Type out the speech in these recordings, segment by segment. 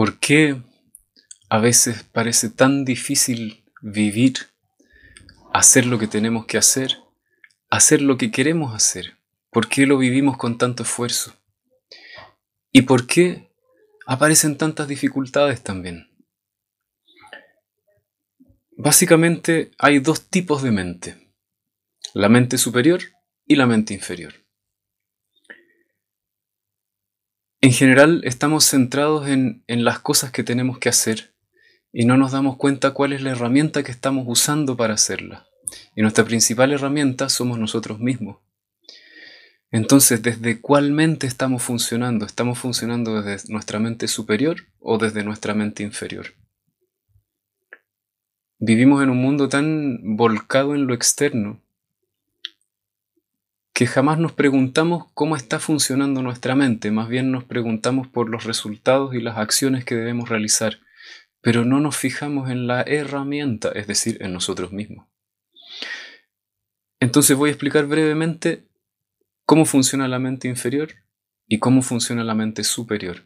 ¿Por qué a veces parece tan difícil vivir, hacer lo que tenemos que hacer, hacer lo que queremos hacer? ¿Por qué lo vivimos con tanto esfuerzo? ¿Y por qué aparecen tantas dificultades también? Básicamente hay dos tipos de mente, la mente superior y la mente inferior. En general estamos centrados en, las cosas que tenemos que hacer y no nos damos cuenta cuál es la herramienta que estamos usando para hacerla. Y nuestra principal herramienta somos nosotros mismos. Entonces, ¿desde cuál mente estamos funcionando? ¿Estamos funcionando desde nuestra mente superior o desde nuestra mente inferior? Vivimos en un mundo tan volcado en lo externo que jamás nos preguntamos cómo está funcionando nuestra mente, más bien nos preguntamos por los resultados y las acciones que debemos realizar, pero no nos fijamos en la herramienta, es decir, en nosotros mismos. Entonces voy a explicar brevemente cómo funciona la mente inferior y cómo funciona la mente superior,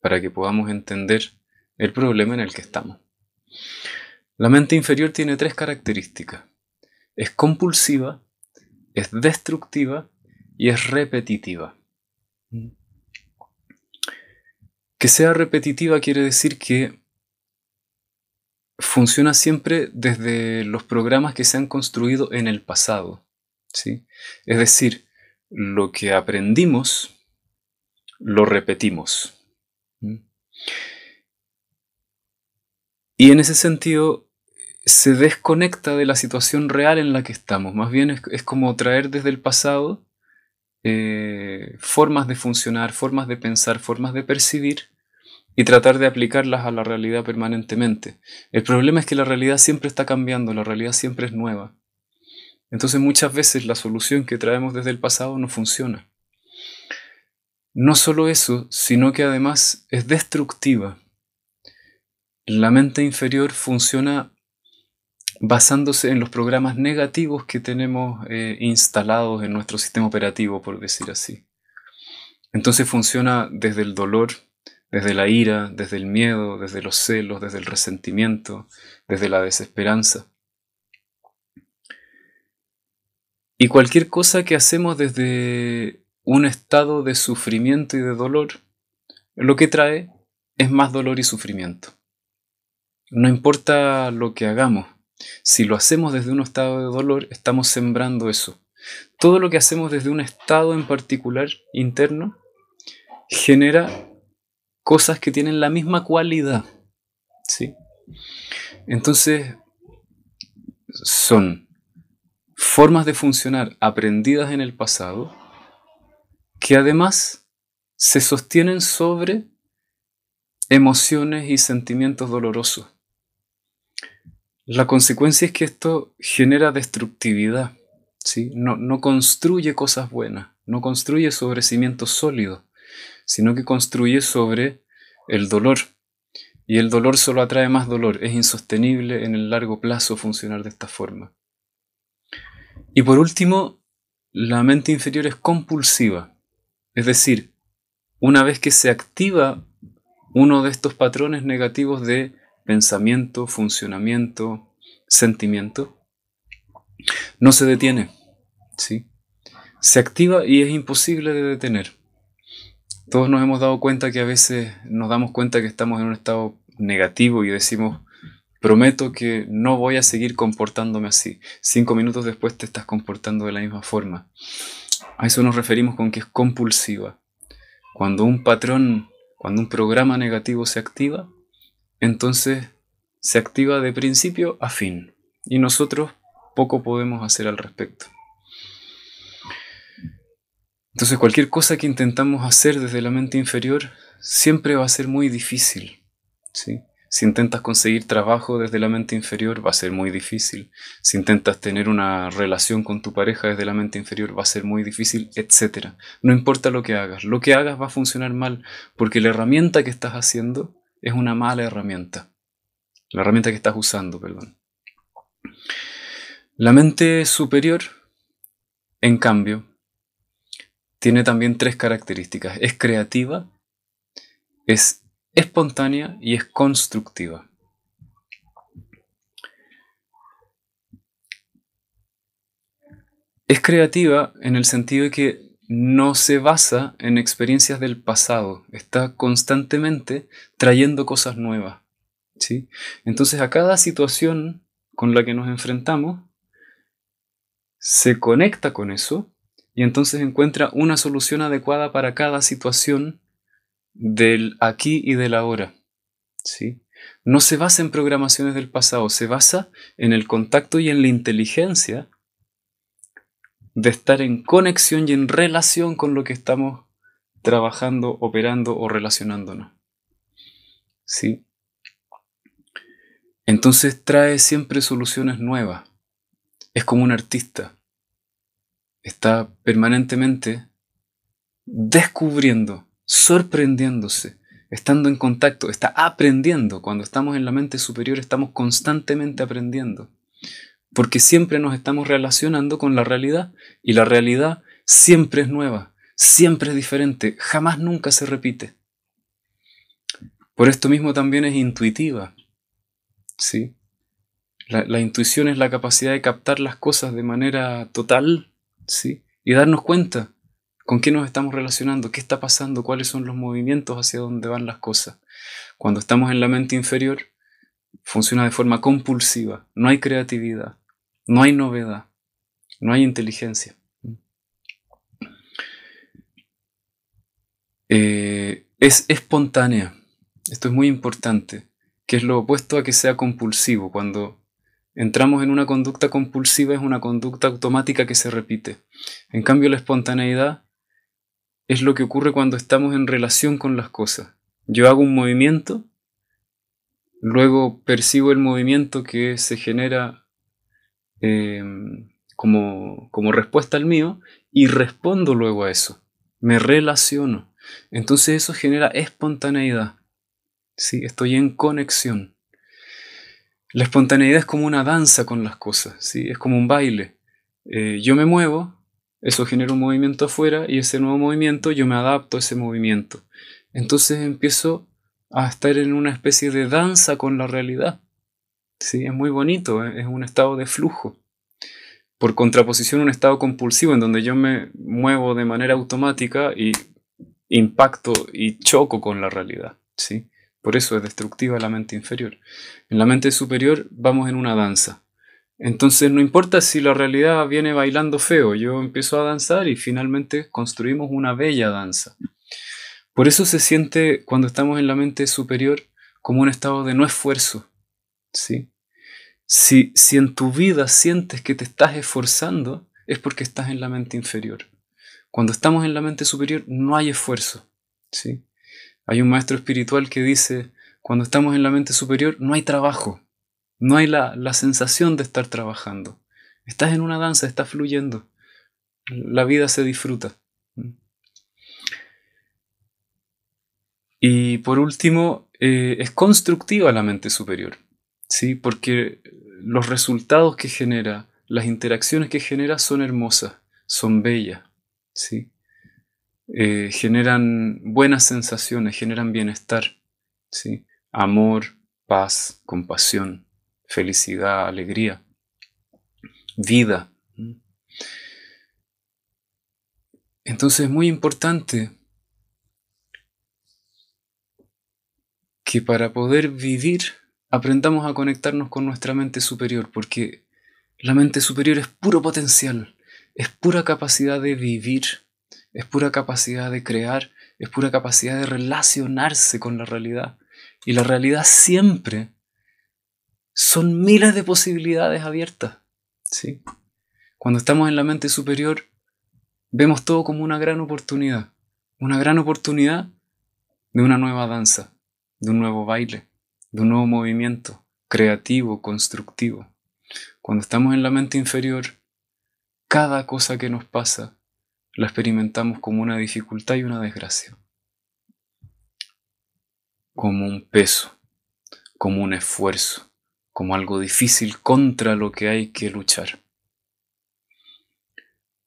para que podamos entender el problema en el que estamos. La mente inferior tiene tres características. Es compulsiva, es destructiva y es repetitiva. Que sea repetitiva quiere decir que funciona siempre desde los programas que se han construido en el pasado. ¿sí? Es decir, lo que aprendimos, lo repetimos. Y en ese sentido, se desconecta de la situación real en la que estamos. Más bien es, como traer desde el pasado eh, formas de funcionar, formas de pensar, formas de percibir y tratar de aplicarlas a la realidad permanentemente. El problema es que la realidad siempre está cambiando, la realidad siempre es nueva. Entonces muchas veces la solución que traemos desde el pasado no funciona. No solo eso, sino que además es destructiva. La mente inferior funciona basándose en los programas negativos que tenemos eh, instalados en nuestro sistema operativo, por decir así. Entonces funciona desde el dolor, desde la ira, desde el miedo, desde los celos, desde el resentimiento, desde la desesperanza. Y cualquier cosa que hacemos desde un estado de sufrimiento y de dolor, lo que trae es más dolor y sufrimiento. No importa lo que hagamos, si lo hacemos desde un estado de dolor, estamos sembrando eso. Todo lo que hacemos desde un estado en particular interno genera cosas que tienen la misma cualidad. ¿sí? Entonces, son formas de funcionar aprendidas en el pasado que además se sostienen sobre emociones y sentimientos dolorosos. La consecuencia es que esto genera destructividad, ¿sí? no, no construye cosas buenas, no construye sobre cimientos sólidos, sino que construye sobre el dolor. Y el dolor solo atrae más dolor, es insostenible en el largo plazo funcionar de esta forma. Y por último, la mente inferior es compulsiva, es decir, una vez que se activa uno de estos patrones negativos de pensamiento, funcionamiento, sentimiento, no se detiene, ¿sí? Se activa y es imposible de detener. Todos nos hemos dado cuenta que a veces nos damos cuenta que estamos en un estado negativo y decimos, prometo que no voy a seguir comportándome así. Cinco minutos después te estás comportando de la misma forma. A eso nos referimos con que es compulsiva. Cuando un patrón, cuando un programa negativo se activa, entonces se activa de principio a fin y nosotros poco podemos hacer al respecto. Entonces cualquier cosa que intentamos hacer desde la mente inferior siempre va a ser muy difícil. Si intentas conseguir trabajo desde la mente inferior, va a ser muy difícil. Si intentas tener una relación con tu pareja desde la mente inferior, va a ser muy difícil, etc. No importa lo que hagas, lo que hagas va a funcionar mal, porque la herramienta que estás haciendo es una mala herramienta. La herramienta que estás usando, perdón. La mente superior, en cambio, tiene también tres características. Es creativa, es espontánea y es constructiva. Es creativa en el sentido de que no se basa en experiencias del pasado, está constantemente trayendo cosas nuevas. ¿sí? Entonces a cada situación con la que nos enfrentamos, se conecta con eso y entonces encuentra una solución adecuada para cada situación del aquí y del ahora. ¿sí? No se basa en programaciones del pasado, se basa en el contacto y en la inteligencia de estar en conexión y en relación con lo que estamos trabajando, operando o relacionándonos. ¿Sí? Entonces trae siempre soluciones nuevas. Es como un artista. Está permanentemente descubriendo, sorprendiéndose, estando en contacto, está aprendiendo. Cuando estamos en la mente superior estamos constantemente aprendiendo. Porque siempre nos estamos relacionando con la realidad y la realidad siempre es nueva, siempre es diferente, jamás nunca se repite. Por esto mismo también es intuitiva. ¿sí? La, intuición es la capacidad de captar las cosas de manera total, ¿sí? Y darnos cuenta con qué nos estamos relacionando, qué está pasando, cuáles son los movimientos hacia dónde van las cosas. Cuando estamos en la mente inferior, funciona de forma compulsiva, no hay creatividad, no hay novedad, no hay inteligencia. Eh, es espontánea, esto es muy importante que es lo opuesto a que sea compulsivo. Cuando entramos en una conducta compulsiva es una conducta automática que se repite. En cambio, la espontaneidad es lo que ocurre cuando estamos en relación con las cosas. Yo hago un movimiento, luego percibo el movimiento que se genera em, como, como respuesta al mío y respondo luego a eso. Me relaciono. Entonces eso genera espontaneidad. ¿sí? Estoy en conexión. La espontaneidad es como una danza con las cosas, ¿sí? Es como un baile. Eh, yo me muevo, eso genera un movimiento afuera y ese nuevo movimiento yo me adapto a ese movimiento. Entonces empiezo a estar en una especie de danza con la realidad. Sí, es muy bonito, es un estado de flujo. Por contraposición, un estado compulsivo en donde yo me muevo de manera automática y impacto y choco con la realidad. ¿sí? Por eso es destructiva la mente inferior. En la mente superior vamos en una danza. Entonces no importa si la realidad viene bailando feo, yo empiezo a danzar y finalmente construimos una bella danza. Por eso se siente cuando estamos en la mente superior como un estado de no esfuerzo. ¿sí? Si, en tu vida sientes que te estás esforzando, es porque estás en la mente inferior. Cuando estamos en la mente superior no hay esfuerzo. ¿sí? Hay un maestro espiritual que dice, cuando estamos en la mente superior no hay trabajo, no hay la, sensación de estar trabajando. Estás en una danza, estás fluyendo. La vida se disfruta. Y por último, eh, es constructiva la mente superior, ¿sí? porque los resultados que genera, las interacciones que genera son hermosas, son bellas. ¿sí? Eh, generan buenas sensaciones, generan bienestar, ¿sí? amor, paz, compasión, felicidad, alegría, vida. Entonces es muy importante que para poder vivir aprendamos a conectarnos con nuestra mente superior, porque la mente superior es puro potencial, es pura capacidad de vivir es pura capacidad de crear, es pura capacidad de relacionarse con la realidad. Y la realidad siempre son miles de posibilidades abiertas. ¿sí? Cuando estamos en la mente superior, vemos todo como una gran oportunidad. Una gran oportunidad de una nueva danza, de un nuevo baile, de un nuevo movimiento creativo, constructivo. Cuando estamos en la mente inferior, cada cosa que nos pasa la experimentamos como una dificultad y una desgracia, como un peso, como un esfuerzo, como algo difícil contra lo que hay que luchar.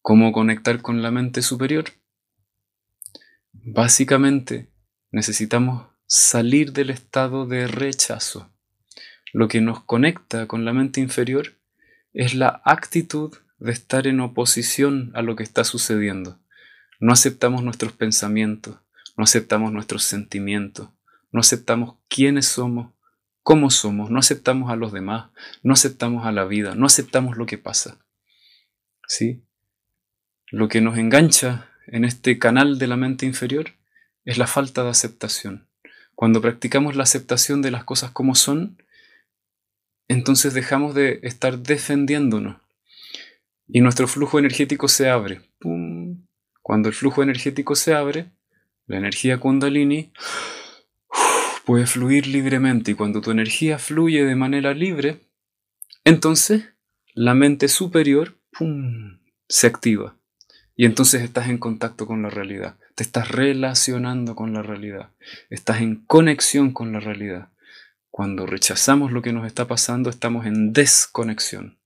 ¿Cómo conectar con la mente superior? Básicamente necesitamos salir del estado de rechazo. Lo que nos conecta con la mente inferior es la actitud de estar en oposición a lo que está sucediendo. No aceptamos nuestros pensamientos, no aceptamos nuestros sentimientos, no aceptamos quiénes somos, cómo somos, no aceptamos a los demás, no aceptamos a la vida, no aceptamos lo que pasa. ¿Sí? Lo que nos engancha en este canal de la mente inferior es la falta de aceptación. Cuando practicamos la aceptación de las cosas como son, entonces dejamos de estar defendiéndonos y nuestro flujo energético se abre. Cuando el flujo energético se abre, la energía kundalini puede fluir libremente y cuando tu energía fluye de manera libre, entonces la mente superior se activa y entonces estás en contacto con la realidad, te estás relacionando con la realidad, estás en conexión con la realidad. Cuando rechazamos lo que nos está pasando, estamos en desconexión.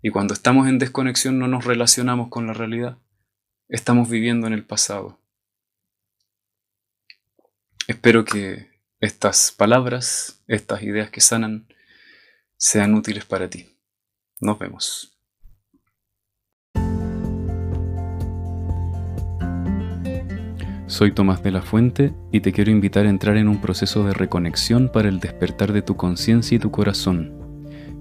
Y cuando estamos en desconexión no nos relacionamos con la realidad, estamos viviendo en el pasado. Espero que estas palabras, estas ideas que sanan, sean útiles para ti. Nos vemos. Soy Tomás de la Fuente y te quiero invitar a entrar en un proceso de reconexión para el despertar de tu conciencia y tu corazón.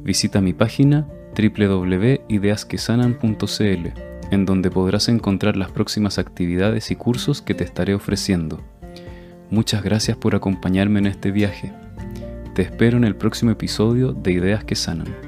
Visita mi página www.ideasquesanan.cl, en donde podrás encontrar las próximas actividades y cursos que te estaré ofreciendo. Muchas gracias por acompañarme en este viaje. Te espero en el próximo episodio de Ideas que Sanan.